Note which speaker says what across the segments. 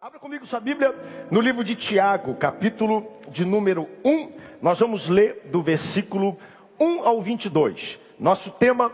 Speaker 1: Abra comigo sua Bíblia no livro de Tiago, capítulo de número 1. Nós vamos ler do versículo 1 ao 22. Nosso tema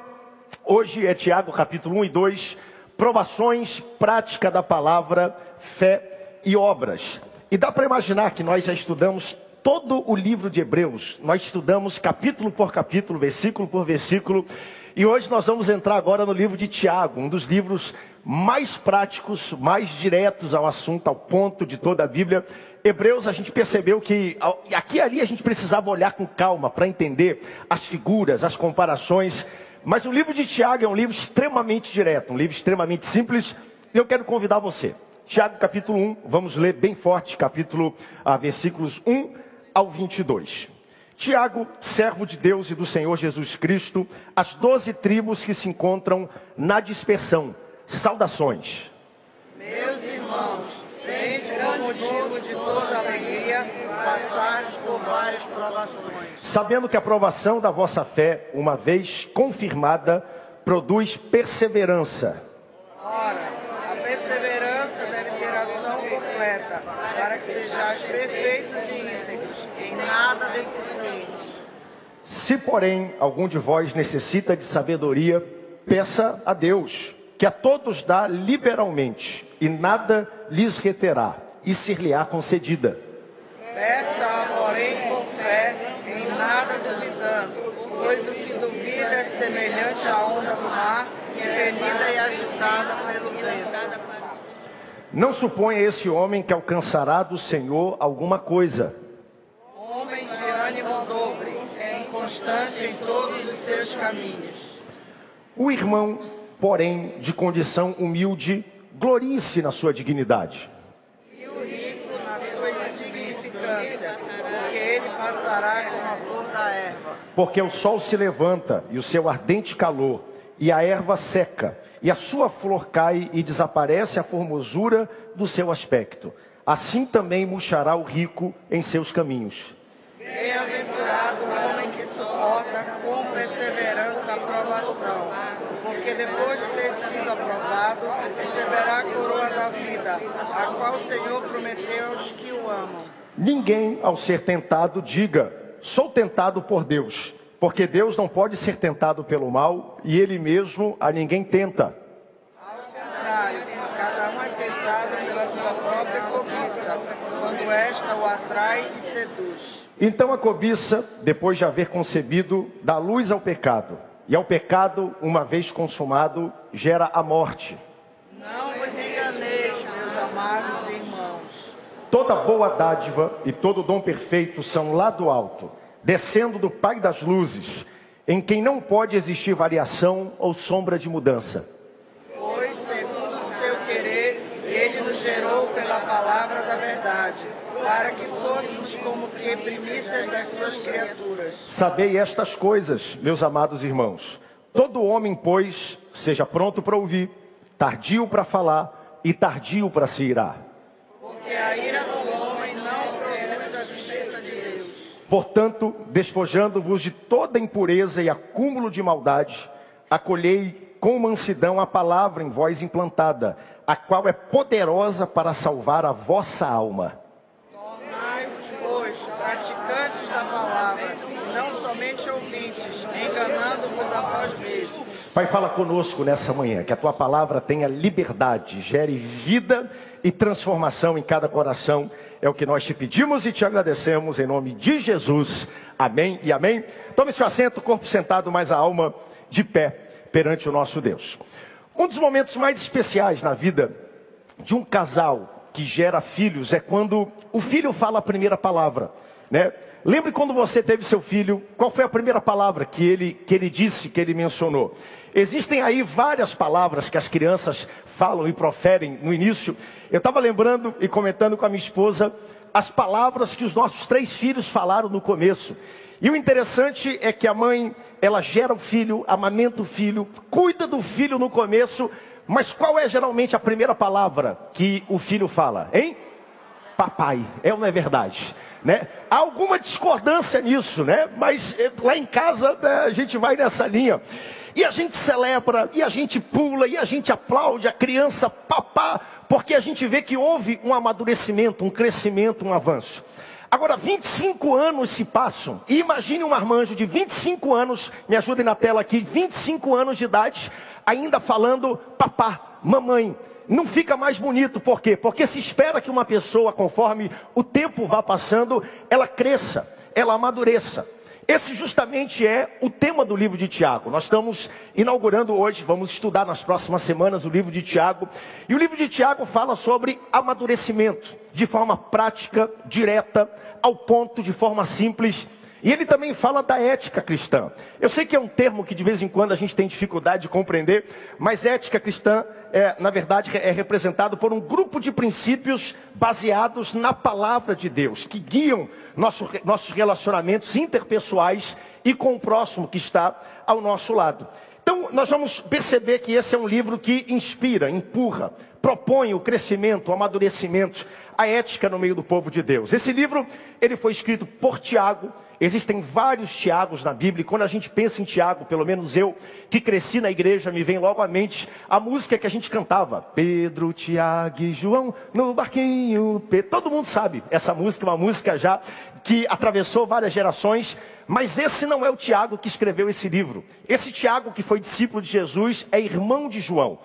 Speaker 1: hoje é Tiago, capítulo 1 e 2, provações, prática da palavra, fé e obras. E dá para imaginar que nós já estudamos todo o livro de Hebreus, nós estudamos capítulo por capítulo, versículo por versículo, e hoje nós vamos entrar agora no livro de Tiago, um dos livros mais práticos, mais diretos ao assunto, ao ponto de toda a Bíblia. Hebreus, a gente percebeu que aqui e ali a gente precisava olhar com calma para entender as figuras, as comparações. Mas o livro de Tiago é um livro extremamente direto, um livro extremamente simples. E eu quero convidar você. Tiago capítulo 1, vamos ler bem forte, capítulo, ah, versículos 1 ao 22. Tiago, servo de Deus e do Senhor Jesus Cristo, as doze tribos que se encontram na dispersão Saudações.
Speaker 2: Meus irmãos, tende como motivo de toda alegria passar por várias provações.
Speaker 1: Sabendo que a provação da vossa fé, uma vez confirmada, produz perseverança.
Speaker 2: Ora, a perseverança deve ter ação completa, para que sejais perfeitos e íntegros, em nada deficientes.
Speaker 1: Se, porém, algum de vós necessita de sabedoria, peça a Deus que a todos dá liberalmente, e nada lhes reterá, e ser-lhe-á concedida.
Speaker 2: Peça, porém, com fé, em nada duvidando, pois o que duvida é semelhante à onda do mar, impelida e agitada pelo vento.
Speaker 1: Não suponha esse homem que alcançará do Senhor alguma coisa.
Speaker 2: Homem de ânimo dobre, é inconstante em todos os seus caminhos.
Speaker 1: O irmão porém de condição humilde, glorie-se na sua dignidade.
Speaker 2: E o rico na sua insignificância, porque ele passará como a flor da erva.
Speaker 1: Porque o sol se levanta e o seu ardente calor, e a erva seca, e a sua flor cai e desaparece a formosura do seu aspecto. Assim também murchará o rico em seus caminhos.
Speaker 2: Bem-aventurado o homem que suporta com perseverança a provação, porque depois de ter sido aprovado, receberá a coroa da vida, a qual o Senhor prometeu aos que o amam.
Speaker 1: Ninguém, ao ser tentado, diga: sou tentado por Deus, porque Deus não pode ser tentado pelo mal e ele mesmo a ninguém tenta.
Speaker 2: Ao contrário, cada um é tentado pela sua própria cobiça, quando esta o atrai e seduz.
Speaker 1: Então a cobiça, depois de haver concebido, dá luz ao pecado. E ao pecado, uma vez consumado, gera a morte.
Speaker 2: Não vos enganeis, meus amados irmãos.
Speaker 1: Toda boa dádiva e todo dom perfeito são lá do alto, descendo do Pai das luzes, em quem não pode existir variação ou sombra de mudança.
Speaker 2: Pois, segundo o seu querer, ele nos gerou pela palavra da verdade para que fôssemos como que primícias das suas criaturas.
Speaker 1: Sabei estas coisas, meus amados irmãos. Todo homem, pois, seja pronto para ouvir, tardio para falar e tardio para se irar.
Speaker 2: Porque a ira do homem não produz a justiça de Deus.
Speaker 1: Portanto, despojando-vos de toda impureza e acúmulo de maldade, acolhei com mansidão a palavra em vós implantada, a qual é poderosa para salvar a vossa alma. Pai, fala conosco nessa manhã, que a tua palavra tenha liberdade, gere vida e transformação em cada coração. É o que nós te pedimos e te agradecemos em nome de Jesus. Amém e amém. Tome seu assento, corpo sentado, mas a alma de pé perante o nosso Deus. Um dos momentos mais especiais na vida de um casal que gera filhos é quando o filho fala a primeira palavra, né? Lembre quando você teve seu filho, qual foi a primeira palavra que ele, que ele disse, que ele mencionou? Existem aí várias palavras que as crianças falam e proferem no início. Eu estava lembrando e comentando com a minha esposa as palavras que os nossos três filhos falaram no começo. E o interessante é que a mãe, ela gera o filho, amamenta o filho, cuida do filho no começo, mas qual é geralmente a primeira palavra que o filho fala, hein? Papai, é ou não é verdade? Né? Há alguma discordância nisso, né? Mas eh, lá em casa né, a gente vai nessa linha. E a gente celebra, e a gente pula, e a gente aplaude a criança papá, porque a gente vê que houve um amadurecimento, um crescimento, um avanço. Agora, 25 anos se passam, e imagine um marmanjo de 25 anos, me ajudem na tela aqui, 25 anos de idade, ainda falando papá, mamãe. Não fica mais bonito, por quê? Porque se espera que uma pessoa, conforme o tempo vá passando, ela cresça, ela amadureça. Esse justamente é o tema do livro de Tiago. Nós estamos inaugurando hoje, vamos estudar nas próximas semanas o livro de Tiago. E o livro de Tiago fala sobre amadurecimento, de forma prática, direta, ao ponto, de forma simples. E ele também fala da ética cristã. Eu sei que é um termo que de vez em quando a gente tem dificuldade de compreender, mas ética cristã é, na verdade, é representado por um grupo de princípios baseados na palavra de Deus, que guiam nosso, nossos relacionamentos interpessoais e com o próximo que está ao nosso lado. Então, nós vamos perceber que esse é um livro que inspira, empurra, propõe o crescimento, o amadurecimento, a ética no meio do povo de Deus. Esse livro, ele foi escrito por Tiago. Existem vários Tiagos na Bíblia. E quando a gente pensa em Tiago, pelo menos eu, que cresci na igreja, me vem logo à mente a música que a gente cantava. Pedro, Tiago e João no barquinho. Todo mundo sabe essa música, uma música já que atravessou várias gerações. Mas esse não é o Tiago que escreveu esse livro. Esse Tiago, que foi discípulo de Jesus, é irmão de João.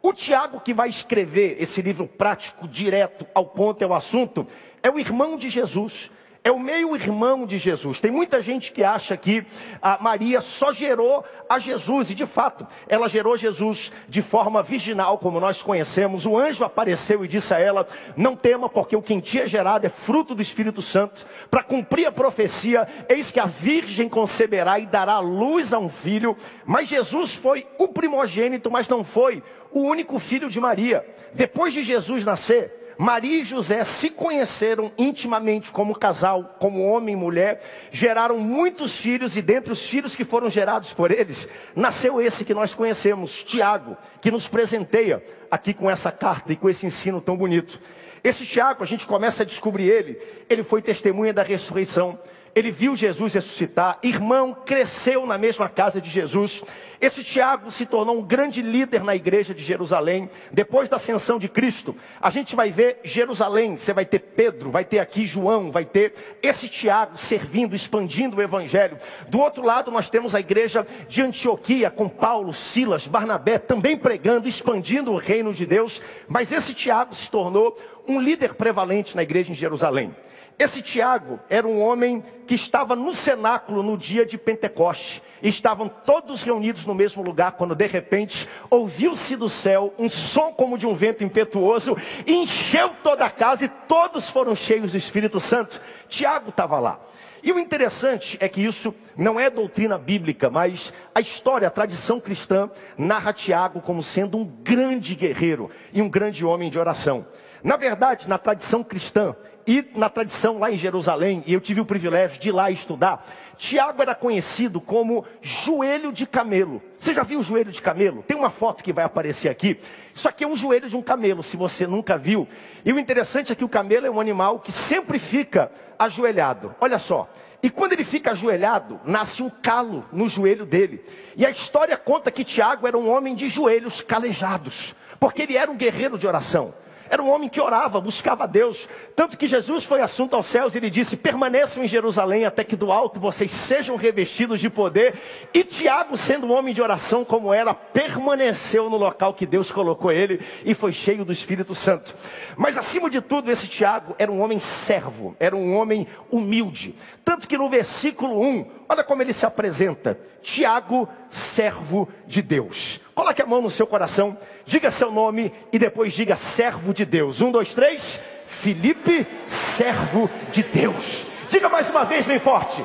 Speaker 1: O Tiago que vai escrever esse livro prático, direto ao ponto, é o assunto, é o irmão de Jesus. É o meio-irmão de Jesus. Tem muita gente que acha que a Maria só gerou a Jesus, e de fato, ela gerou Jesus de forma virginal, como nós conhecemos. O anjo apareceu e disse a ela: Não tema, porque o que em ti é gerado é fruto do Espírito Santo. Para cumprir a profecia, eis que a virgem conceberá e dará luz a um filho. Mas Jesus foi o primogênito, mas não foi o único filho de Maria. Depois de Jesus nascer, Maria e José se conheceram intimamente como casal, como homem e mulher, geraram muitos filhos e dentre os filhos que foram gerados por eles, nasceu esse que nós conhecemos, Tiago, que nos presenteia aqui com essa carta e com esse ensino tão bonito. Esse Tiago, a gente começa a descobrir ele, ele foi testemunha da ressurreição ele viu Jesus ressuscitar, irmão, cresceu na mesma casa de Jesus. Esse Tiago se tornou um grande líder na igreja de Jerusalém. Depois da ascensão de Cristo, a gente vai ver Jerusalém. Você vai ter Pedro, vai ter aqui João, vai ter esse Tiago servindo, expandindo o evangelho. Do outro lado, nós temos a igreja de Antioquia, com Paulo, Silas, Barnabé, também pregando, expandindo o reino de Deus. Mas esse Tiago se tornou um líder prevalente na igreja em Jerusalém. Esse Tiago era um homem que estava no cenáculo no dia de Pentecoste. Estavam todos reunidos no mesmo lugar quando de repente ouviu-se do céu um som como de um vento impetuoso, encheu toda a casa e todos foram cheios do Espírito Santo. Tiago estava lá. E o interessante é que isso não é doutrina bíblica, mas a história, a tradição cristã narra Tiago como sendo um grande guerreiro e um grande homem de oração. Na verdade, na tradição cristã, e na tradição lá em Jerusalém, e eu tive o privilégio de ir lá estudar, Tiago era conhecido como joelho de camelo. Você já viu o joelho de camelo? Tem uma foto que vai aparecer aqui. Isso aqui é um joelho de um camelo, se você nunca viu. E o interessante é que o camelo é um animal que sempre fica ajoelhado. Olha só. E quando ele fica ajoelhado, nasce um calo no joelho dele. E a história conta que Tiago era um homem de joelhos calejados, porque ele era um guerreiro de oração. Era um homem que orava, buscava a Deus. Tanto que Jesus foi assunto aos céus e ele disse: permaneçam em Jerusalém até que do alto vocês sejam revestidos de poder. E Tiago, sendo um homem de oração como era, permaneceu no local que Deus colocou ele e foi cheio do Espírito Santo. Mas acima de tudo, esse Tiago era um homem servo, era um homem humilde. Tanto que no versículo 1, olha como ele se apresenta: Tiago, servo de Deus. Coloque a mão no seu coração, diga seu nome e depois diga servo de Deus. Um, dois, três. Felipe, servo de Deus. Diga mais uma vez bem forte.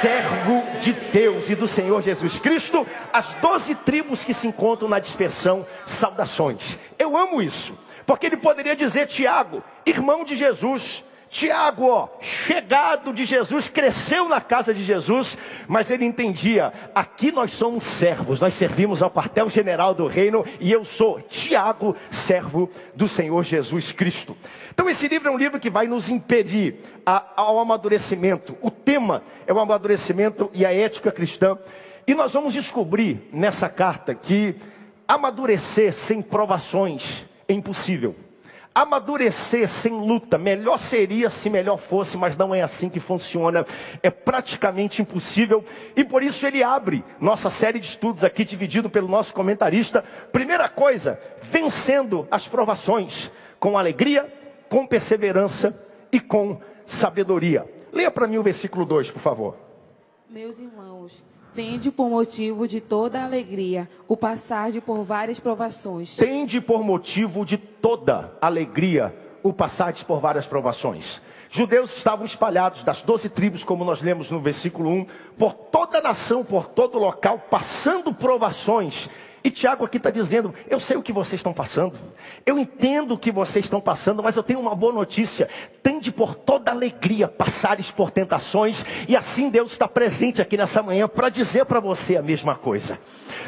Speaker 1: Servo de Deus e do Senhor Jesus Cristo, as doze tribos que se encontram na dispersão, saudações. Eu amo isso, porque ele poderia dizer Tiago, irmão de Jesus, Tiago, ó, chegado de Jesus, cresceu na casa de Jesus, mas ele entendia: aqui nós somos servos, nós servimos ao quartel-general do reino e eu sou Tiago, servo do Senhor Jesus Cristo. Então, esse livro é um livro que vai nos impedir a, ao amadurecimento. O tema é o amadurecimento e a ética cristã. E nós vamos descobrir nessa carta que amadurecer sem provações é impossível. Amadurecer sem luta, melhor seria se melhor fosse, mas não é assim que funciona. É praticamente impossível e por isso ele abre nossa série de estudos aqui, dividido pelo nosso comentarista. Primeira coisa, vencendo as provações com alegria, com perseverança e com sabedoria. Leia para mim o versículo 2, por favor.
Speaker 3: Meus irmãos, Tende por motivo de toda alegria o passar de por várias provações.
Speaker 1: Tende por motivo de toda alegria o passar de por várias provações. Judeus estavam espalhados das doze tribos, como nós lemos no versículo 1, por toda a nação, por todo local, passando provações e Tiago aqui está dizendo: eu sei o que vocês estão passando, eu entendo o que vocês estão passando, mas eu tenho uma boa notícia: tende por toda alegria passares por tentações, e assim Deus está presente aqui nessa manhã para dizer para você a mesma coisa.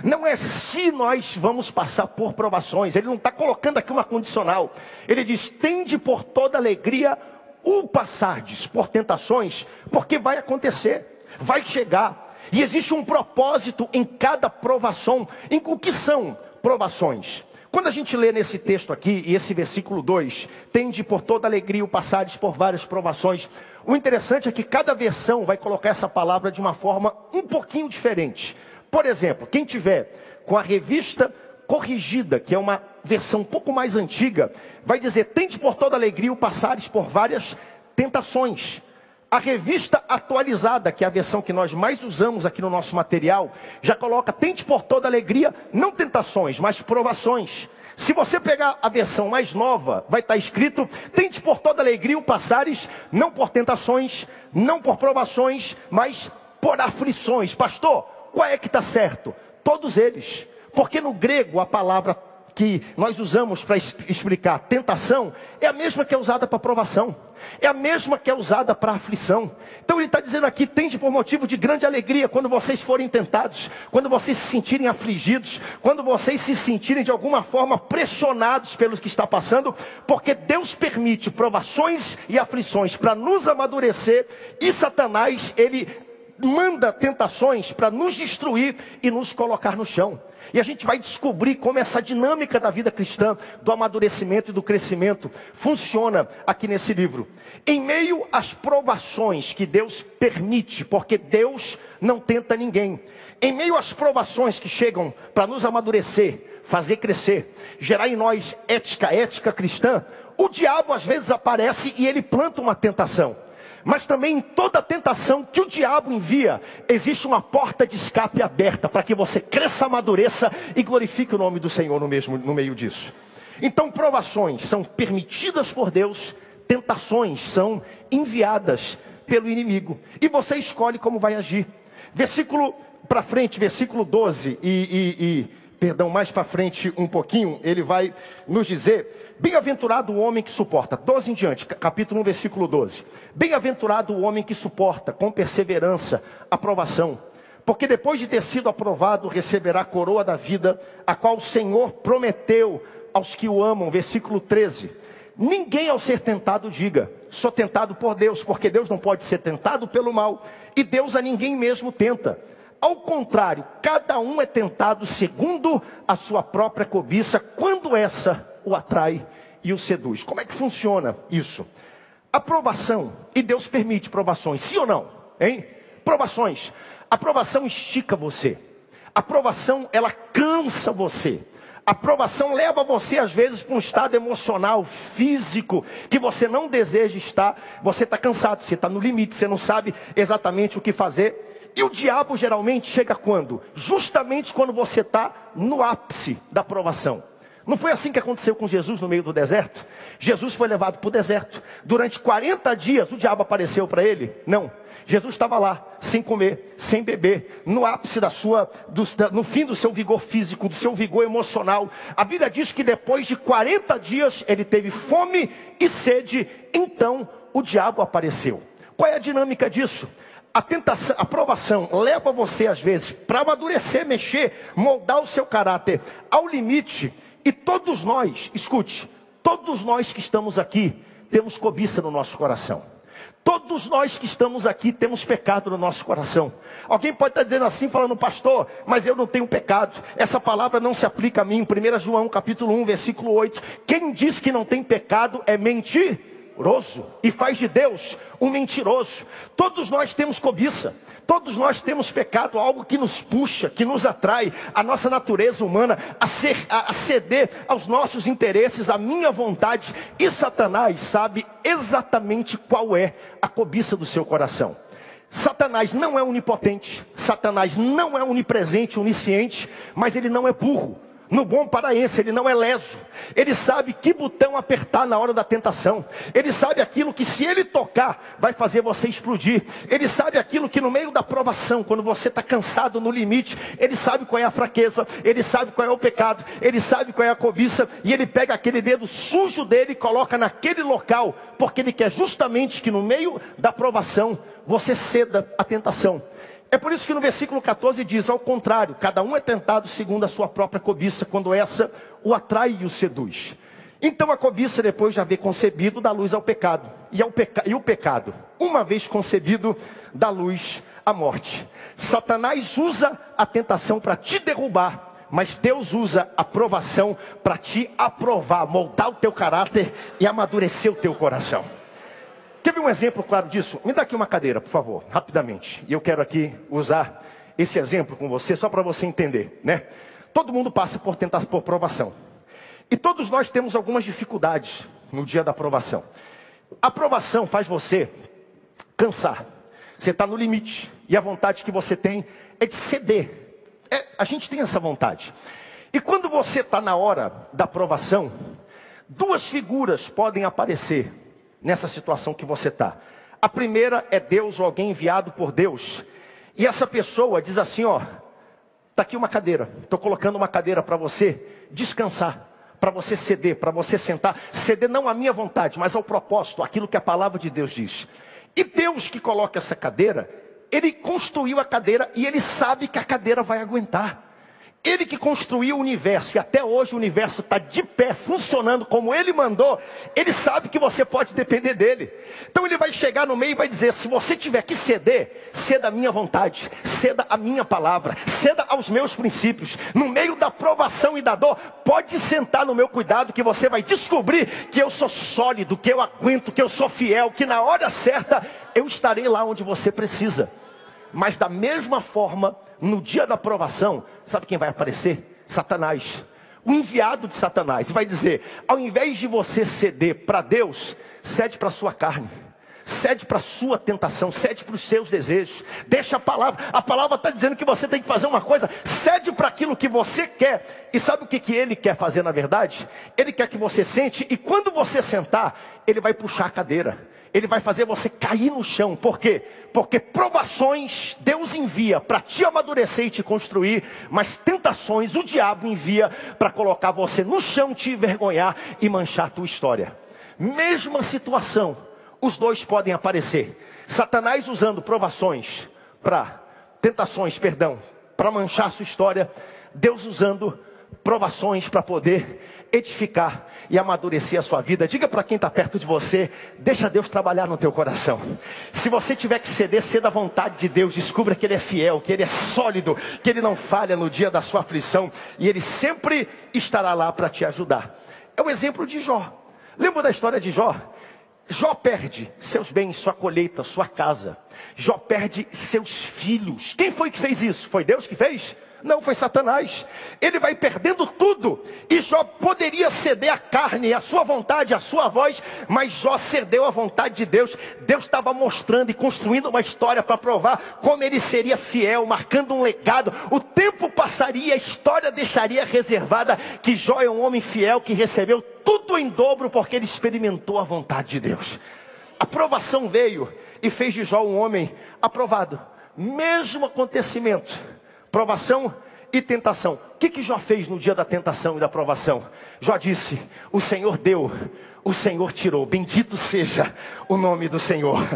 Speaker 1: Não é se nós vamos passar por provações, ele não está colocando aqui uma condicional, ele diz: tende por toda alegria o passardes por tentações, porque vai acontecer, vai chegar. E existe um propósito em cada provação. Em o que são provações? Quando a gente lê nesse texto aqui, e esse versículo 2, tende por toda alegria o passares por várias provações. O interessante é que cada versão vai colocar essa palavra de uma forma um pouquinho diferente. Por exemplo, quem tiver com a revista corrigida, que é uma versão um pouco mais antiga, vai dizer: tende por toda alegria o passares por várias tentações. A revista atualizada, que é a versão que nós mais usamos aqui no nosso material, já coloca: tente por toda alegria, não tentações, mas provações. Se você pegar a versão mais nova, vai estar escrito: tente por toda alegria o passares, não por tentações, não por provações, mas por aflições. Pastor, qual é que está certo? Todos eles. Porque no grego a palavra que nós usamos para explicar tentação é a mesma que é usada para provação, é a mesma que é usada para aflição. Então ele está dizendo aqui: tende por motivo de grande alegria quando vocês forem tentados, quando vocês se sentirem afligidos, quando vocês se sentirem de alguma forma pressionados pelos que está passando, porque Deus permite provações e aflições para nos amadurecer e Satanás ele manda tentações para nos destruir e nos colocar no chão. E a gente vai descobrir como essa dinâmica da vida cristã, do amadurecimento e do crescimento, funciona aqui nesse livro. Em meio às provações que Deus permite, porque Deus não tenta ninguém. Em meio às provações que chegam para nos amadurecer, fazer crescer, gerar em nós ética, ética cristã, o diabo às vezes aparece e ele planta uma tentação. Mas também em toda tentação que o diabo envia, existe uma porta de escape aberta para que você cresça, amadureça e glorifique o nome do Senhor no, mesmo, no meio disso. Então, provações são permitidas por Deus, tentações são enviadas pelo inimigo. E você escolhe como vai agir. Versículo para frente, versículo 12 e, e, e perdão, mais para frente um pouquinho, ele vai nos dizer Bem-aventurado o homem que suporta. 12 em diante, capítulo 1, versículo 12. Bem-aventurado o homem que suporta com perseverança a provação. Porque depois de ter sido aprovado, receberá a coroa da vida, a qual o Senhor prometeu aos que o amam. Versículo 13. Ninguém ao ser tentado diga, sou tentado por Deus, porque Deus não pode ser tentado pelo mal, e Deus a ninguém mesmo tenta. Ao contrário, cada um é tentado segundo a sua própria cobiça, quando essa o atrai e o seduz. Como é que funciona isso? Aprovação, e Deus permite provações, sim ou não? Hein? Provações. A provação estica você. A provação, ela cansa você. A provação leva você, às vezes, para um estado emocional, físico, que você não deseja estar. Você está cansado, você está no limite, você não sabe exatamente o que fazer. E o diabo geralmente chega quando? Justamente quando você está no ápice da provação. Não foi assim que aconteceu com Jesus no meio do deserto? Jesus foi levado para o deserto. Durante 40 dias o diabo apareceu para ele? Não. Jesus estava lá, sem comer, sem beber, no ápice da sua, do, no fim do seu vigor físico, do seu vigor emocional. A Bíblia diz que depois de 40 dias ele teve fome e sede, então o diabo apareceu. Qual é a dinâmica disso? A tentação, a provação leva você às vezes para amadurecer, mexer, moldar o seu caráter ao limite e todos nós, escute, todos nós que estamos aqui, temos cobiça no nosso coração. Todos nós que estamos aqui temos pecado no nosso coração. Alguém pode estar dizendo assim, falando, pastor, mas eu não tenho pecado. Essa palavra não se aplica a mim. 1 João capítulo 1, versículo 8. Quem diz que não tem pecado é mentiroso e faz de Deus um mentiroso. Todos nós temos cobiça. Todos nós temos pecado, algo que nos puxa, que nos atrai, a nossa natureza humana a, ser, a, a ceder aos nossos interesses, à minha vontade. E Satanás sabe exatamente qual é a cobiça do seu coração. Satanás não é onipotente, Satanás não é onipresente, onisciente, mas ele não é burro. No bom paraense, ele não é leso. Ele sabe que botão apertar na hora da tentação. Ele sabe aquilo que se ele tocar, vai fazer você explodir. Ele sabe aquilo que no meio da provação, quando você está cansado no limite, ele sabe qual é a fraqueza, ele sabe qual é o pecado, ele sabe qual é a cobiça, e ele pega aquele dedo sujo dele e coloca naquele local, porque ele quer justamente que no meio da provação, você ceda à tentação. É por isso que no versículo 14 diz: ao contrário, cada um é tentado segundo a sua própria cobiça, quando essa o atrai e o seduz. Então a cobiça, depois de haver concebido, dá luz ao pecado. E, ao peca... e o pecado, uma vez concebido, dá luz à morte. Satanás usa a tentação para te derrubar, mas Deus usa a provação para te aprovar, moldar o teu caráter e amadurecer o teu coração. Quer ver um exemplo claro disso? Me dá aqui uma cadeira, por favor, rapidamente. E eu quero aqui usar esse exemplo com você, só para você entender, né? Todo mundo passa por tentar por provação. E todos nós temos algumas dificuldades no dia da aprovação. A aprovação faz você cansar. Você está no limite. E a vontade que você tem é de ceder. É, a gente tem essa vontade. E quando você está na hora da aprovação, duas figuras podem aparecer nessa situação que você está. A primeira é Deus ou alguém enviado por Deus. E essa pessoa diz assim: ó, tá aqui uma cadeira. Estou colocando uma cadeira para você descansar, para você ceder, para você sentar. Ceder não à minha vontade, mas ao propósito, aquilo que a palavra de Deus diz. E Deus que coloca essa cadeira, Ele construiu a cadeira e Ele sabe que a cadeira vai aguentar. Ele que construiu o universo, e até hoje o universo está de pé, funcionando como ele mandou, ele sabe que você pode depender dele. Então ele vai chegar no meio e vai dizer: se você tiver que ceder, ceda a minha vontade, ceda a minha palavra, ceda aos meus princípios. No meio da provação e da dor, pode sentar no meu cuidado, que você vai descobrir que eu sou sólido, que eu aguento, que eu sou fiel, que na hora certa eu estarei lá onde você precisa. Mas da mesma forma, no dia da aprovação, sabe quem vai aparecer? Satanás. O enviado de Satanás. Vai dizer: ao invés de você ceder para Deus, cede para a sua carne. Cede para a sua tentação, cede para os seus desejos. Deixa a palavra. A palavra está dizendo que você tem que fazer uma coisa. Cede para aquilo que você quer. E sabe o que, que ele quer fazer na verdade? Ele quer que você sente. E quando você sentar, ele vai puxar a cadeira ele vai fazer você cair no chão. Por quê? Porque provações Deus envia para te amadurecer e te construir, mas tentações o diabo envia para colocar você no chão, te envergonhar e manchar a tua história. Mesma situação, os dois podem aparecer. Satanás usando provações para tentações, perdão, para manchar a sua história, Deus usando provações para poder edificar e amadurecer a sua vida. Diga para quem está perto de você, deixa Deus trabalhar no teu coração. Se você tiver que ceder, ceda à vontade de Deus. Descubra que Ele é fiel, que Ele é sólido, que Ele não falha no dia da sua aflição e Ele sempre estará lá para te ajudar. É o exemplo de Jó. Lembra da história de Jó? Jó perde seus bens, sua colheita, sua casa. Jó perde seus filhos. Quem foi que fez isso? Foi Deus que fez? Não, foi Satanás. Ele vai perdendo tudo. E Jó poderia ceder a carne, a sua vontade, a sua voz, mas Jó cedeu à vontade de Deus. Deus estava mostrando e construindo uma história para provar como ele seria fiel, marcando um legado. O tempo passaria, a história deixaria reservada que Jó é um homem fiel que recebeu tudo em dobro porque ele experimentou a vontade de Deus. A provação veio e fez de Jó um homem aprovado. Mesmo acontecimento Provação e tentação. O que, que Jó fez no dia da tentação e da provação? Jó disse: O Senhor deu, o Senhor tirou. Bendito seja o nome do Senhor.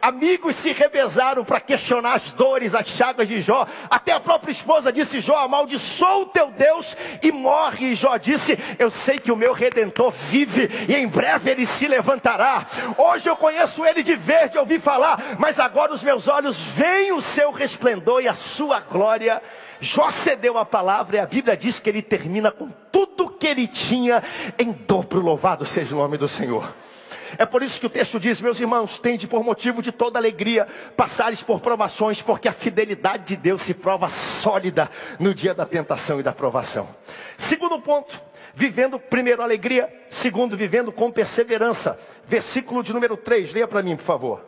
Speaker 1: Amigos se revezaram para questionar as dores, as chagas de Jó. Até a própria esposa disse: Jó, amaldiçoa o teu Deus e morre. E Jó disse: Eu sei que o meu redentor vive e em breve ele se levantará. Hoje eu conheço ele de verde, ouvi falar, mas agora os meus olhos veem o seu resplendor e a sua glória. Jó cedeu a palavra e a Bíblia diz que ele termina com tudo que ele tinha em dobro. Louvado seja o nome do Senhor. É por isso que o texto diz, meus irmãos, tende por motivo de toda alegria passares por provações, porque a fidelidade de Deus se prova sólida no dia da tentação e da provação. Segundo ponto, vivendo primeiro alegria, segundo vivendo com perseverança. Versículo de número 3, leia para mim, por favor.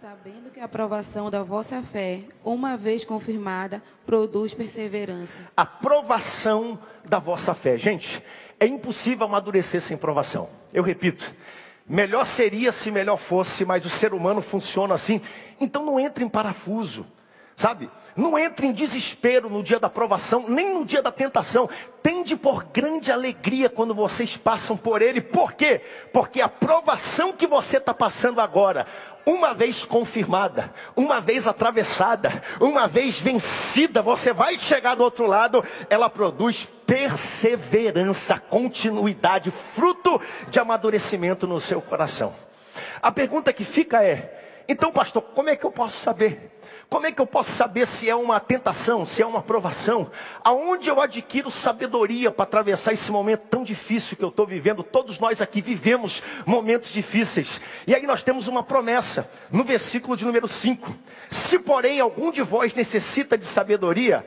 Speaker 3: Sabendo que a aprovação da vossa fé, uma vez confirmada, produz perseverança.
Speaker 1: A provação da vossa fé. Gente, é impossível amadurecer sem provação. Eu repito, melhor seria se melhor fosse, mas o ser humano funciona assim. Então não entre em parafuso, sabe? Não entre em desespero no dia da provação, nem no dia da tentação. Tende por grande alegria quando vocês passam por ele. Por quê? Porque a provação que você está passando agora, uma vez confirmada, uma vez atravessada, uma vez vencida, você vai chegar do outro lado, ela produz perseverança, continuidade, fruto de amadurecimento no seu coração. A pergunta que fica é: então, pastor, como é que eu posso saber? Como é que eu posso saber se é uma tentação, se é uma provação? Aonde eu adquiro sabedoria para atravessar esse momento tão difícil que eu estou vivendo? Todos nós aqui vivemos momentos difíceis. E aí nós temos uma promessa, no versículo de número 5. Se porém algum de vós necessita de sabedoria,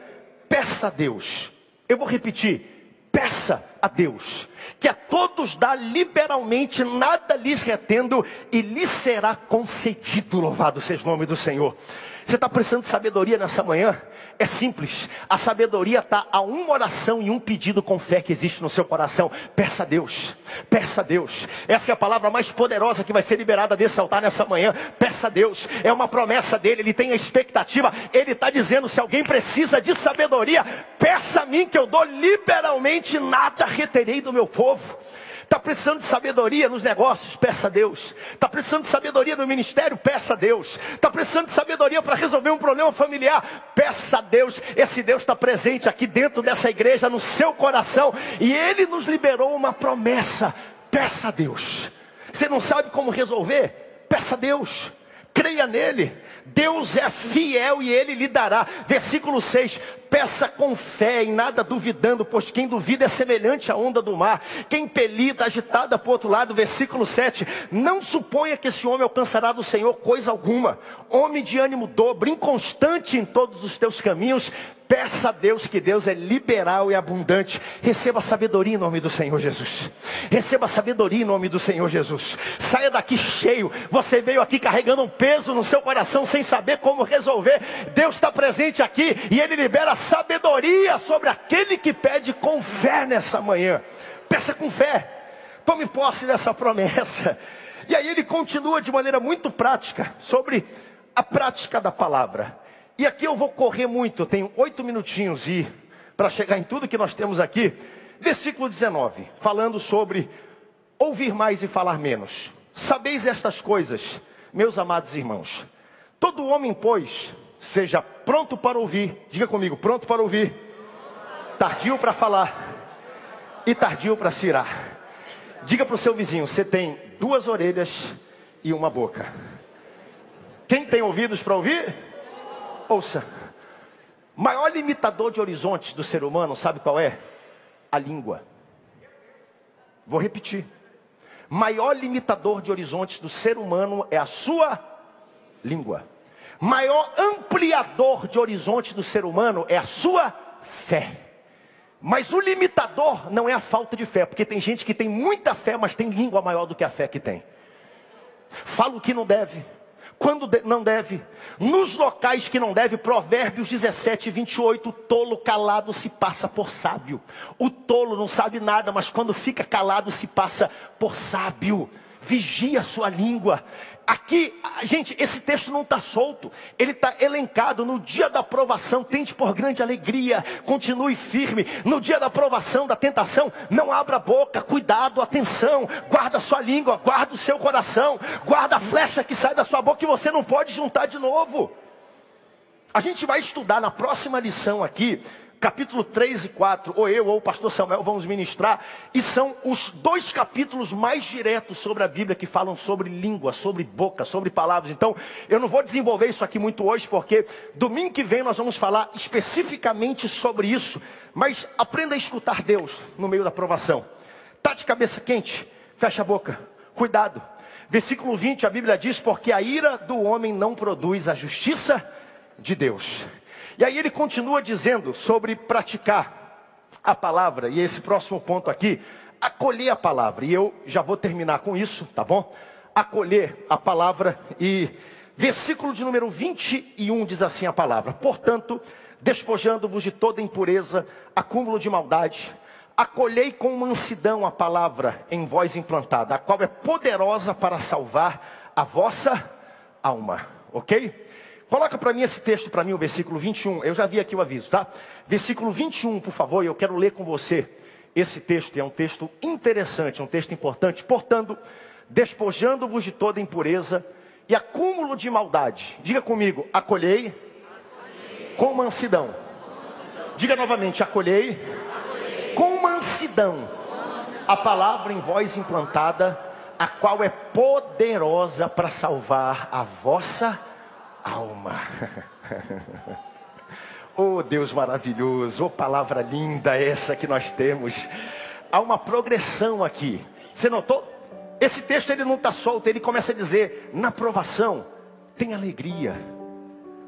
Speaker 1: peça a Deus. Eu vou repetir. Peça a Deus, que a todos dá liberalmente, nada lhes retendo, e lhes será concedido. Louvado seja o nome do Senhor. Você está precisando de sabedoria nessa manhã? É simples. A sabedoria está a uma oração e um pedido com fé que existe no seu coração. Peça a Deus. Peça a Deus. Essa é a palavra mais poderosa que vai ser liberada desse altar nessa manhã. Peça a Deus. É uma promessa dele. Ele tem a expectativa. Ele está dizendo: se alguém precisa de sabedoria, peça a mim que eu dou liberalmente. Nada reterei do meu povo. Está precisando de sabedoria nos negócios? Peça a Deus. Está precisando de sabedoria no ministério? Peça a Deus. Está precisando de sabedoria para resolver um problema familiar? Peça a Deus. Esse Deus está presente aqui dentro dessa igreja, no seu coração. E Ele nos liberou uma promessa. Peça a Deus. Você não sabe como resolver? Peça a Deus creia nele. Deus é fiel e ele lhe dará. Versículo 6: Peça com fé, em nada duvidando, pois quem duvida é semelhante à onda do mar, quem impelida, agitada para o outro lado. Versículo 7: Não suponha que esse homem alcançará do Senhor coisa alguma, homem de ânimo dobre, inconstante em todos os teus caminhos, Peça a Deus que Deus é liberal e abundante. Receba sabedoria em nome do Senhor Jesus. Receba sabedoria em nome do Senhor Jesus. Saia daqui cheio. Você veio aqui carregando um peso no seu coração sem saber como resolver. Deus está presente aqui e Ele libera sabedoria sobre aquele que pede com fé nessa manhã. Peça com fé. Tome posse dessa promessa. E aí ele continua de maneira muito prática sobre a prática da palavra. E aqui eu vou correr muito, tenho oito minutinhos e para chegar em tudo que nós temos aqui. Versículo 19, falando sobre ouvir mais e falar menos. Sabeis estas coisas, meus amados irmãos. Todo homem, pois, seja pronto para ouvir. Diga comigo, pronto para ouvir. Tardio para falar e tardio para se irar. Diga para o seu vizinho: você tem duas orelhas e uma boca. Quem tem ouvidos para ouvir? Ouça. Maior limitador de horizontes do ser humano, sabe qual é? A língua. Vou repetir. Maior limitador de horizontes do ser humano é a sua língua. Maior ampliador de horizontes do ser humano é a sua fé. Mas o limitador não é a falta de fé, porque tem gente que tem muita fé, mas tem língua maior do que a fé que tem. Fala o que não deve, quando não deve, nos locais que não deve, Provérbios 17, 28, o tolo calado se passa por sábio. O tolo não sabe nada, mas quando fica calado se passa por sábio. Vigia a sua língua. Aqui, gente, esse texto não está solto, ele está elencado. No dia da provação, tente por grande alegria, continue firme. No dia da provação, da tentação, não abra a boca, cuidado, atenção, guarda a sua língua, guarda o seu coração, guarda a flecha que sai da sua boca que você não pode juntar de novo. A gente vai estudar na próxima lição aqui capítulo 3 e 4, ou eu ou o pastor Samuel vamos ministrar, e são os dois capítulos mais diretos sobre a Bíblia que falam sobre língua, sobre boca, sobre palavras. Então, eu não vou desenvolver isso aqui muito hoje, porque domingo que vem nós vamos falar especificamente sobre isso. Mas aprenda a escutar Deus no meio da provação. Tá de cabeça quente, fecha a boca, cuidado. Versículo 20, a Bíblia diz: Porque a ira do homem não produz a justiça de Deus. E aí ele continua dizendo sobre praticar a palavra, e esse próximo ponto aqui, acolher a palavra. E eu já vou terminar com isso, tá bom? Acolher a palavra e versículo de número 21 diz assim a palavra: "Portanto, despojando-vos de toda impureza, acúmulo de maldade, acolhei com mansidão a palavra em vós implantada, a qual é poderosa para salvar a vossa alma." OK? Coloca para mim esse texto, para mim, o versículo 21. Eu já vi aqui o aviso, tá? Versículo 21, por favor, eu quero ler com você esse texto. É um texto interessante, um texto importante. Portanto, despojando-vos de toda impureza e acúmulo de maldade. Diga comigo, acolhei, acolhei. com mansidão. Diga novamente, acolhei, acolhei. com mansidão a palavra em voz implantada, a qual é poderosa para salvar a vossa alma. oh Deus maravilhoso, oh palavra linda essa que nós temos. Há uma progressão aqui. Você notou? Esse texto ele não está solto, ele começa a dizer: na provação tem alegria.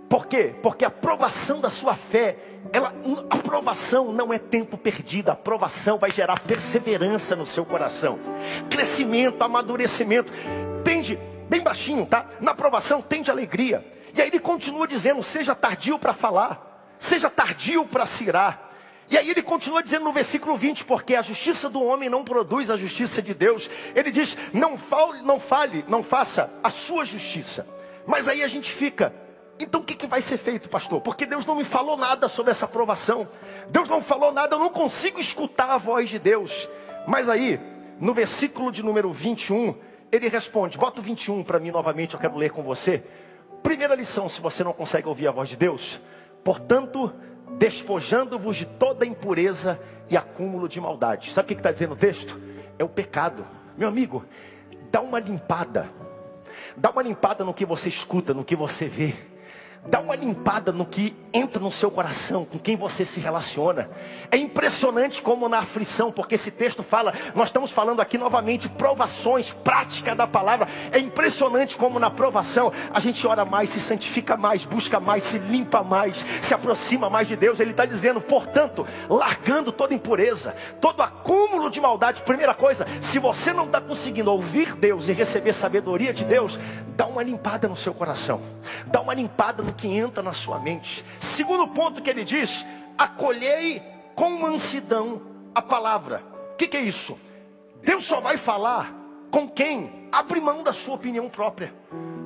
Speaker 1: Por quê? Porque a provação da sua fé, ela, a provação não é tempo perdido, a provação vai gerar perseverança no seu coração, crescimento, amadurecimento. Tende, bem baixinho, tá? Na provação tende alegria. E aí ele continua dizendo: seja tardio para falar, seja tardio para se. E aí ele continua dizendo no versículo 20, porque a justiça do homem não produz a justiça de Deus. Ele diz: não fale, não fale, não faça a sua justiça. Mas aí a gente fica, então o que, que vai ser feito, pastor? Porque Deus não me falou nada sobre essa aprovação. Deus não falou nada, eu não consigo escutar a voz de Deus. Mas aí, no versículo de número 21, ele responde: bota o 21 para mim novamente, eu quero ler com você. Primeira lição, se você não consegue ouvir a voz de Deus, portanto, despojando-vos de toda impureza e acúmulo de maldade. Sabe o que está dizendo o texto? É o pecado. Meu amigo, dá uma limpada. Dá uma limpada no que você escuta, no que você vê. Dá uma limpada no que entra no seu coração, com quem você se relaciona. É impressionante como na aflição, porque esse texto fala, nós estamos falando aqui novamente, provações, prática da palavra. É impressionante como na provação a gente ora mais, se santifica mais, busca mais, se limpa mais, se aproxima mais de Deus. Ele está dizendo, portanto, largando toda impureza, todo acúmulo de maldade. Primeira coisa, se você não está conseguindo ouvir Deus e receber sabedoria de Deus, dá uma limpada no seu coração, dá uma limpada no que entra na sua mente. Segundo ponto que ele diz: acolhei com mansidão a palavra. O que, que é isso? Deus só vai falar com quem abre mão da sua opinião própria.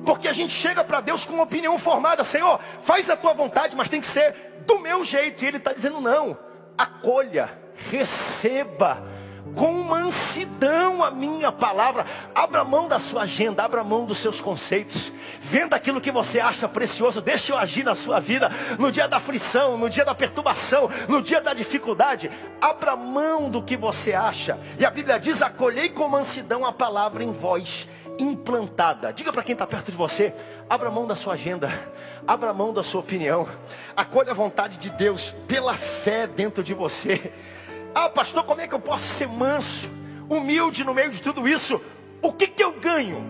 Speaker 1: Porque a gente chega para Deus com uma opinião formada, Senhor, faz a tua vontade, mas tem que ser do meu jeito. E Ele está dizendo: não, acolha, receba com mansidão a minha palavra. Abra mão da sua agenda, abra mão dos seus conceitos. Venda aquilo que você acha precioso, deixe eu agir na sua vida. No dia da aflição, no dia da perturbação, no dia da dificuldade, abra mão do que você acha. E a Bíblia diz: acolhei com mansidão a palavra em voz implantada. Diga para quem está perto de você: abra mão da sua agenda, abra mão da sua opinião, acolha a vontade de Deus pela fé dentro de você. Ah, pastor, como é que eu posso ser manso, humilde no meio de tudo isso? O que, que eu ganho?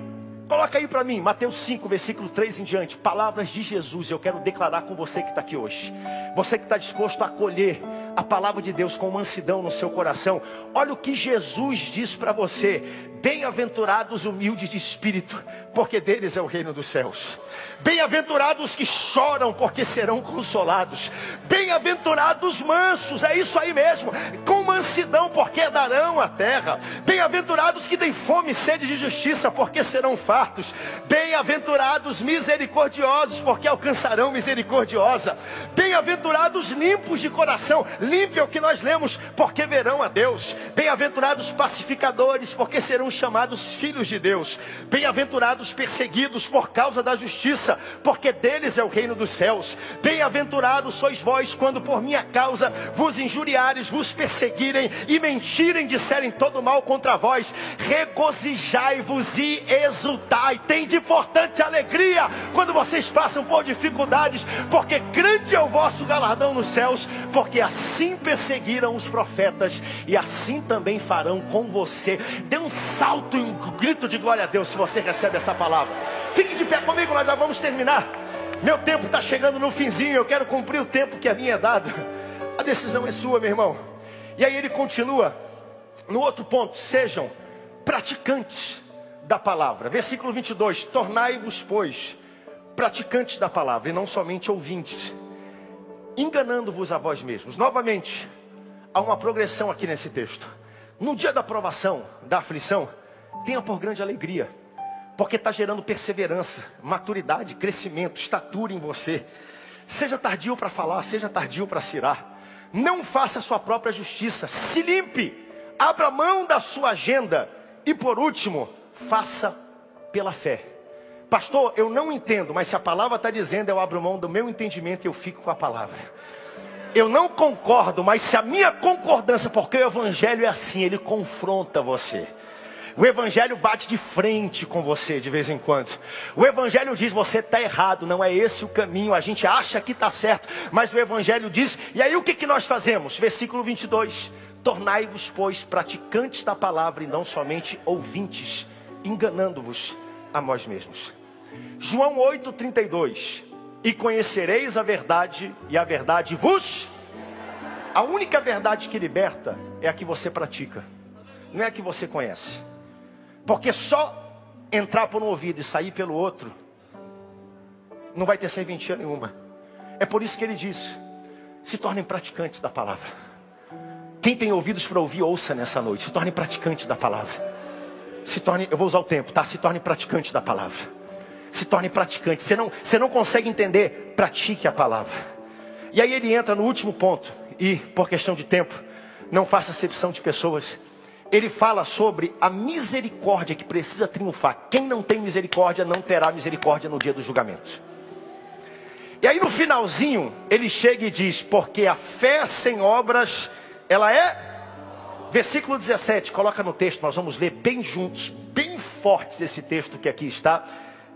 Speaker 1: Coloca aí para mim, Mateus 5, versículo 3 em diante, palavras de Jesus. Eu quero declarar com você que está aqui hoje. Você que está disposto a acolher a palavra de Deus com mansidão no seu coração. Olha o que Jesus diz para você: Bem-aventurados humildes de espírito, porque deles é o reino dos céus. Bem-aventurados que choram, porque serão consolados. Bem-aventurados mansos, é isso aí mesmo. Mansidão, porque darão a terra. Bem-aventurados que têm fome e sede de justiça, porque serão fartos. Bem-aventurados misericordiosos, porque alcançarão misericordiosa. Bem-aventurados limpos de coração, limpe é o que nós lemos, porque verão a Deus. Bem-aventurados pacificadores, porque serão chamados filhos de Deus. Bem-aventurados perseguidos por causa da justiça, porque deles é o reino dos céus. Bem-aventurados sois vós quando por minha causa vos injuriares, vos perseguirem e mentirem, disserem todo mal contra vós. Regozijai-vos e exultai. Tem de importante alegria quando vocês passam por dificuldades, porque grande é o vosso galardão nos céus, porque assim perseguiram os profetas e assim também farão com você. Dê um salto e um grito de glória a Deus se você recebe essa palavra. Fique de pé comigo, nós já vamos terminar. Meu tempo está chegando no finzinho, eu quero cumprir o tempo que a mim é dado. A decisão é sua, meu irmão. E aí ele continua no outro ponto: sejam praticantes da palavra. Versículo 22: Tornai-vos, pois, praticantes da palavra e não somente ouvintes, enganando-vos a vós mesmos. Novamente, há uma progressão aqui nesse texto. No dia da provação, da aflição, tenha por grande alegria, porque está gerando perseverança, maturidade, crescimento, estatura em você. Seja tardio para falar, seja tardio para cirar. Não faça sua própria justiça, se limpe, abra mão da sua agenda e por último, faça pela fé. Pastor, eu não entendo, mas se a palavra está dizendo, eu abro mão do meu entendimento e eu fico com a palavra. Eu não concordo, mas se a minha concordância, porque o evangelho é assim, ele confronta você. O Evangelho bate de frente com você de vez em quando. O Evangelho diz: você está errado, não é esse o caminho. A gente acha que está certo, mas o Evangelho diz. E aí o que, que nós fazemos? Versículo 22: Tornai-vos, pois, praticantes da palavra e não somente ouvintes, enganando-vos a vós mesmos. João 8,32: E conhecereis a verdade, e a verdade vos. A única verdade que liberta é a que você pratica, não é a que você conhece. Porque só entrar por um ouvido e sair pelo outro, não vai ter serventia nenhuma. É por isso que ele diz: se tornem praticantes da palavra. Quem tem ouvidos para ouvir, ouça nessa noite. Se tornem praticantes da palavra. Se torne, eu vou usar o tempo, tá? Se torne praticante da palavra. Se torne praticante. Você não, você não consegue entender, pratique a palavra. E aí ele entra no último ponto. E, por questão de tempo, não faça acepção de pessoas ele fala sobre a misericórdia que precisa triunfar. Quem não tem misericórdia não terá misericórdia no dia do julgamento. E aí no finalzinho, ele chega e diz: Porque a fé sem obras, ela é. Versículo 17, coloca no texto, nós vamos ler bem juntos, bem fortes esse texto que aqui está.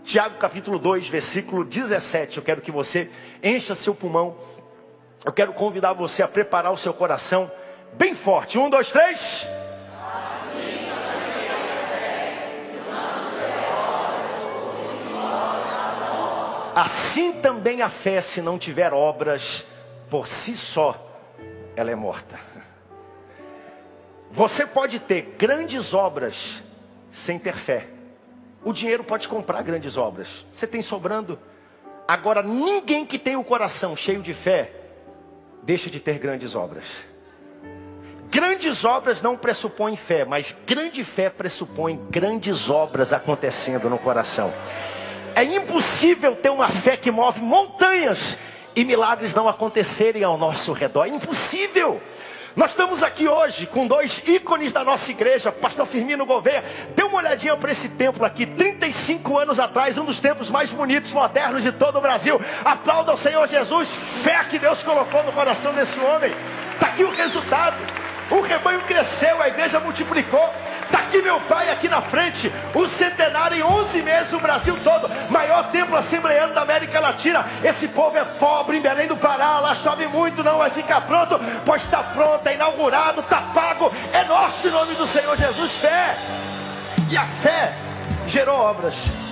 Speaker 1: Tiago capítulo 2, versículo 17. Eu quero que você encha seu pulmão. Eu quero convidar você a preparar o seu coração bem forte. Um, dois, três. Assim também a fé, se não tiver obras, por si só, ela é morta. Você pode ter grandes obras sem ter fé. O dinheiro pode comprar grandes obras. Você tem sobrando. Agora, ninguém que tem o coração cheio de fé, deixa de ter grandes obras. Grandes obras não pressupõem fé, mas grande fé pressupõe grandes obras acontecendo no coração. É impossível ter uma fé que move montanhas e milagres não acontecerem ao nosso redor. É impossível. Nós estamos aqui hoje com dois ícones da nossa igreja, Pastor Firmino Gouveia. Dê uma olhadinha para esse templo aqui, 35 anos atrás, um dos templos mais bonitos, modernos de todo o Brasil. Aplauda o Senhor Jesus, fé que Deus colocou no coração desse homem. Está aqui o resultado. O rebanho cresceu, a igreja multiplicou. Está aqui meu pai, aqui na frente. O centenário em 11 meses no Brasil todo. Maior templo assembleano da América Latina. Esse povo é pobre em Belém do Pará. Lá chove muito, não vai ficar pronto. Pois está pronto, é inaugurado, está pago. É nosso em nome do Senhor Jesus. Fé. E a fé gerou obras.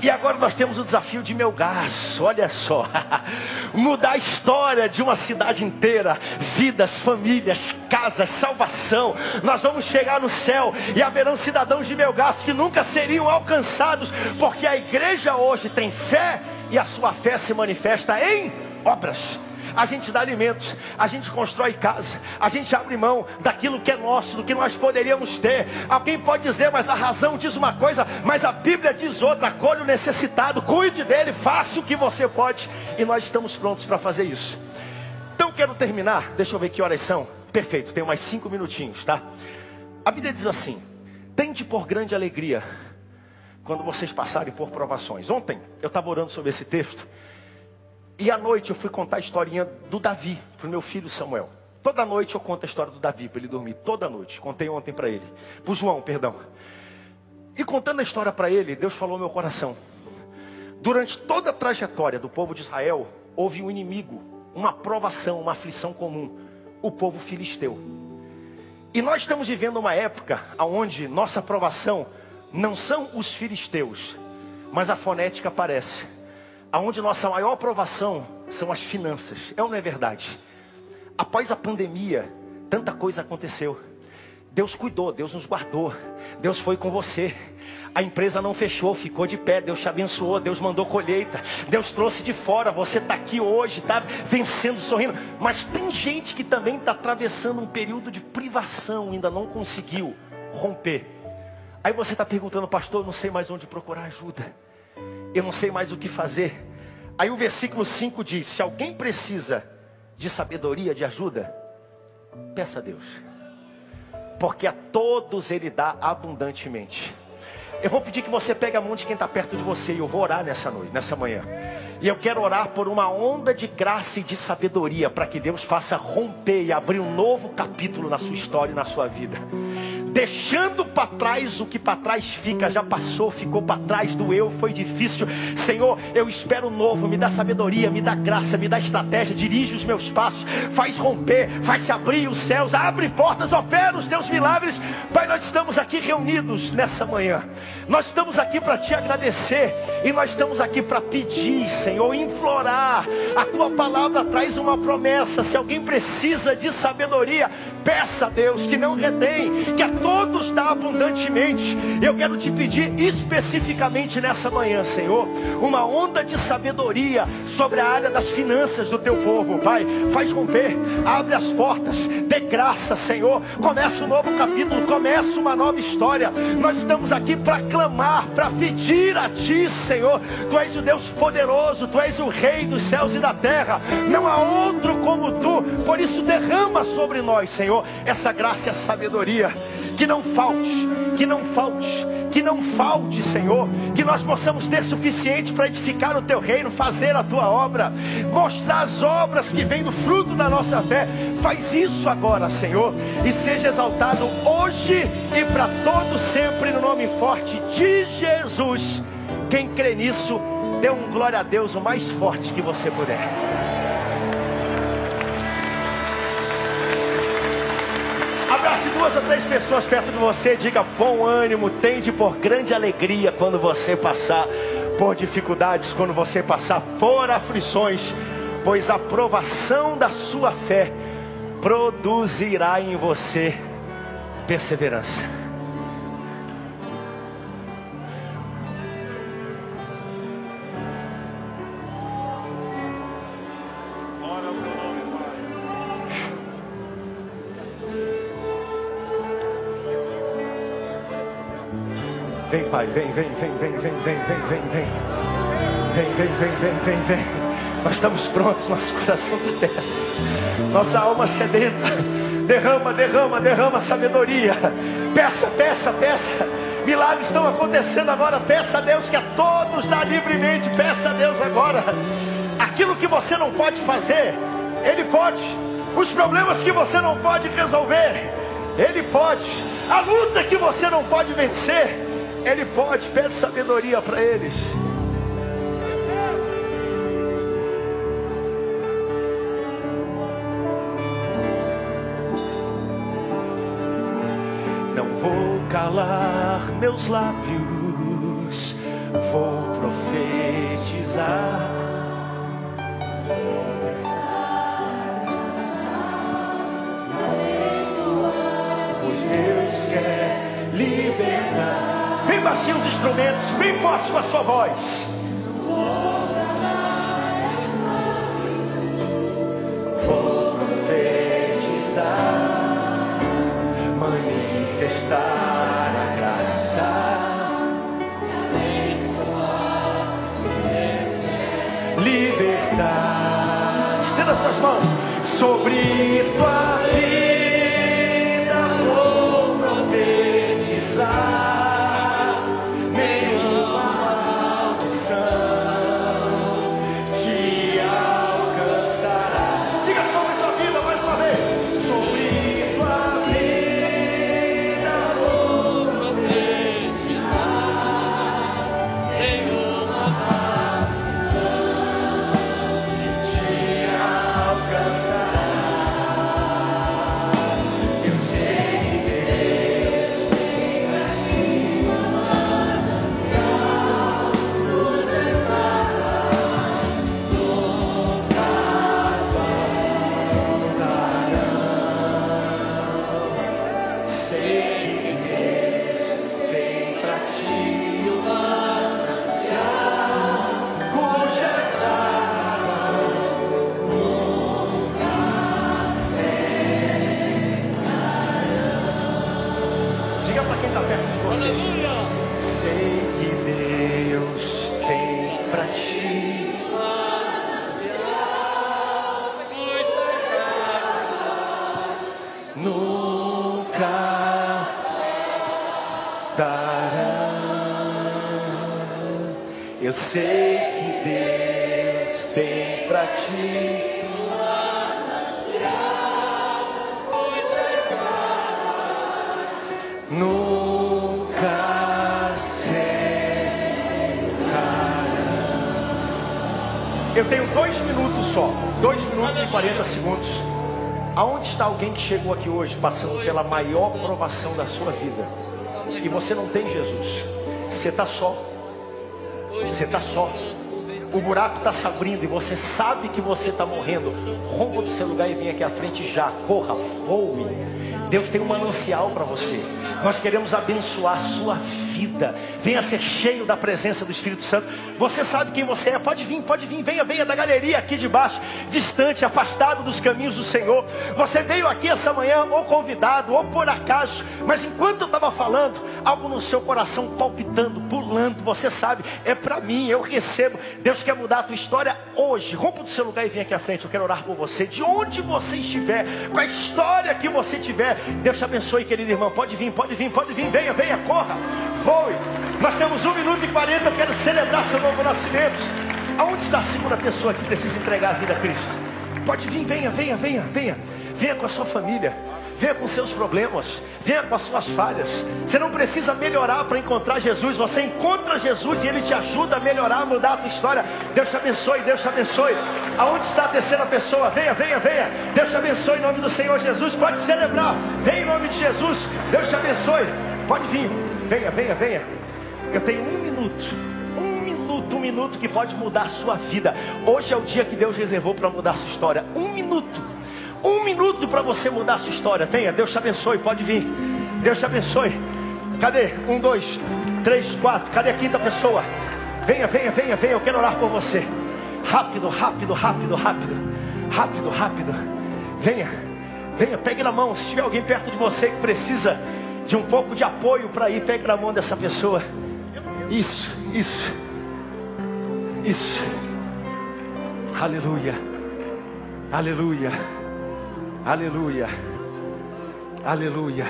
Speaker 1: E agora nós temos o desafio de Melgaço, olha só. Mudar a história de uma cidade inteira, vidas, famílias, casas, salvação. Nós vamos chegar no céu e haverão cidadãos de Melgaço que nunca seriam alcançados, porque a igreja hoje tem fé e a sua fé se manifesta em obras. A gente dá alimentos, a gente constrói casa, a gente abre mão daquilo que é nosso, do que nós poderíamos ter. Alguém pode dizer, mas a razão diz uma coisa, mas a Bíblia diz outra. Acolhe o necessitado, cuide dele, faça o que você pode, e nós estamos prontos para fazer isso. Então quero terminar, deixa eu ver que horas são. Perfeito, tenho mais cinco minutinhos, tá? A Bíblia diz assim: tende por grande alegria quando vocês passarem por provações. Ontem eu estava orando sobre esse texto. E à noite eu fui contar a historinha do Davi para o meu filho Samuel. Toda noite eu conto a história do Davi para ele dormir. Toda noite. Contei ontem para ele. Para o João, perdão. E contando a história para ele, Deus falou no meu coração. Durante toda a trajetória do povo de Israel, houve um inimigo, uma provação, uma aflição comum. O povo filisteu. E nós estamos vivendo uma época onde nossa provação não são os filisteus, mas a fonética aparece. Aonde nossa maior aprovação são as finanças. É ou não é verdade? Após a pandemia, tanta coisa aconteceu. Deus cuidou, Deus nos guardou. Deus foi com você. A empresa não fechou, ficou de pé. Deus te abençoou, Deus mandou colheita. Deus trouxe de fora. Você está aqui hoje, está vencendo, sorrindo. Mas tem gente que também está atravessando um período de privação, ainda não conseguiu romper. Aí você está perguntando, pastor, não sei mais onde procurar ajuda. Eu não sei mais o que fazer. Aí o versículo 5 diz: Se alguém precisa de sabedoria, de ajuda, peça a Deus. Porque a todos Ele dá abundantemente. Eu vou pedir que você pegue a mão de quem está perto de você e eu vou orar nessa noite, nessa manhã. E eu quero orar por uma onda de graça e de sabedoria para que Deus faça romper e abrir um novo capítulo na sua história e na sua vida deixando para trás o que para trás fica, já passou, ficou para trás, doeu, foi difícil. Senhor, eu espero novo, me dá sabedoria, me dá graça, me dá estratégia, dirige os meus passos, faz romper, faz abrir os céus, abre portas, opera os teus milagres. Pai, nós estamos aqui reunidos nessa manhã. Nós estamos aqui para te agradecer e nós estamos aqui para pedir, Senhor, implorar. A tua palavra traz uma promessa. Se alguém precisa de sabedoria, peça a Deus que não retém, que a todos dá abundantemente. Eu quero te pedir especificamente nessa manhã, Senhor, uma onda de sabedoria sobre a área das finanças do teu povo, Pai. Faz romper, abre as portas, dê graça, Senhor. Começa um novo capítulo, começa uma nova história. Nós estamos aqui para clamar, para pedir a Ti, Senhor. Tu és o Deus poderoso, Tu és o Rei dos céus e da terra. Não há outro como Tu. Por isso derrama sobre nós, Senhor, essa graça e essa sabedoria que não falte, que não falte, que não falte, Senhor, que nós possamos ter suficiente para edificar o teu reino, fazer a tua obra, mostrar as obras que vêm do fruto da nossa fé. Faz isso agora, Senhor, e seja exaltado hoje e para todo sempre no nome forte de Jesus. Quem crê nisso, dê um glória a Deus o mais forte que você puder. Duas ou três pessoas perto de você. Diga bom ânimo, tende por grande alegria quando você passar por dificuldades, quando você passar por aflições, pois a provação da sua fé produzirá em você perseverança. Pai, vem, vem, vem, vem, vem, vem, vem, vem, vem. Vem, vem, vem, vem, vem, vem. Nós estamos prontos, nosso coração está aberto. Nossa alma sedenta. Derrama, derrama, derrama sabedoria. Peça, peça, peça. Milagres estão acontecendo agora. Peça a Deus que a todos dá livremente. Peça a Deus agora. Aquilo que você não pode fazer, Ele pode. Os problemas que você não pode resolver, Ele pode. A luta que você não pode vencer, ele pode, pede sabedoria para eles. Não vou calar meus lábios, vou profetizar. assim os instrumentos, bem forte com a sua voz. Vou profetizar, manifestar a graça. Libertar, estenda suas mãos sobre tua chegou aqui hoje passando pela maior provação da sua vida e você não tem Jesus? Você está só. Você está só. O buraco está se abrindo e você sabe que você está morrendo. Rompa do seu lugar e vem aqui à frente já. Corra, voe. Deus tem um manancial para você. Nós queremos abençoar a sua vida. Venha ser cheio da presença do Espírito Santo. Você sabe quem você é. Pode vir, pode vir. Venha, venha da galeria aqui de baixo, distante, afastado dos caminhos do Senhor. Você veio aqui essa manhã, ou convidado, ou por acaso. Mas enquanto eu estava falando, algo no seu coração palpitando, pulando. Você sabe, é para mim, eu recebo. Deus quer mudar a tua história hoje. Rompa do seu lugar e vem aqui à frente. Eu quero orar por você. De onde você estiver, com a história que você tiver, Deus te abençoe, querida irmã. Pode vir, pode vir, pode vir. Venha, venha, corra, voe. Nós temos um minuto e quarenta. Quero celebrar seu novo nascimento. Aonde está a segunda pessoa que precisa entregar a vida a Cristo? Pode vir, venha, venha, venha, venha. Venha com a sua família. Venha com seus problemas, venha com as suas falhas. Você não precisa melhorar para encontrar Jesus. Você encontra Jesus e Ele te ajuda a melhorar, a mudar a tua história. Deus te abençoe, Deus te abençoe. Aonde está a terceira pessoa? Venha, venha, venha. Deus te abençoe em nome do Senhor Jesus. Pode celebrar. Vem em nome de Jesus. Deus te abençoe. Pode vir. Venha, venha, venha. Eu tenho um minuto. Um minuto, um minuto que pode mudar a sua vida. Hoje é o dia que Deus reservou para mudar a sua história. Um minuto. Um minuto para você mudar a sua história. Venha, Deus te abençoe. Pode vir. Deus te abençoe. Cadê? Um, dois, três, quatro. Cadê a quinta pessoa? Venha, venha, venha, venha. Eu quero orar por você. Rápido, rápido, rápido, rápido. Rápido, rápido. Venha, venha, pegue na mão. Se tiver alguém perto de você que precisa de um pouco de apoio para ir, pegue na mão dessa pessoa. Isso, isso, isso. Aleluia, aleluia, aleluia, aleluia.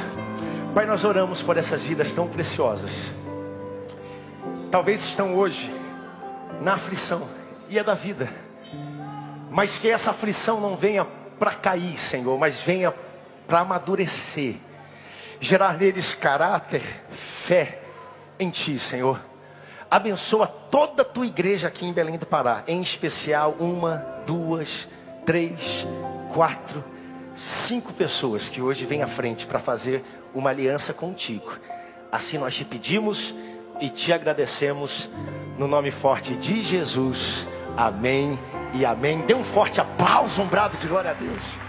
Speaker 1: Pai, nós oramos por essas vidas tão preciosas. Talvez estão hoje na aflição, e é da vida, mas que essa aflição não venha para cair, Senhor, mas venha para amadurecer, gerar neles caráter, fé em Ti, Senhor. Abençoa toda a tua igreja aqui em Belém do Pará, em especial uma, duas, três, quatro, cinco pessoas que hoje vêm à frente para fazer uma aliança contigo. Assim nós te pedimos e te agradecemos no nome forte de Jesus. Amém e amém. Dê um forte aplauso, um brado de glória a Deus.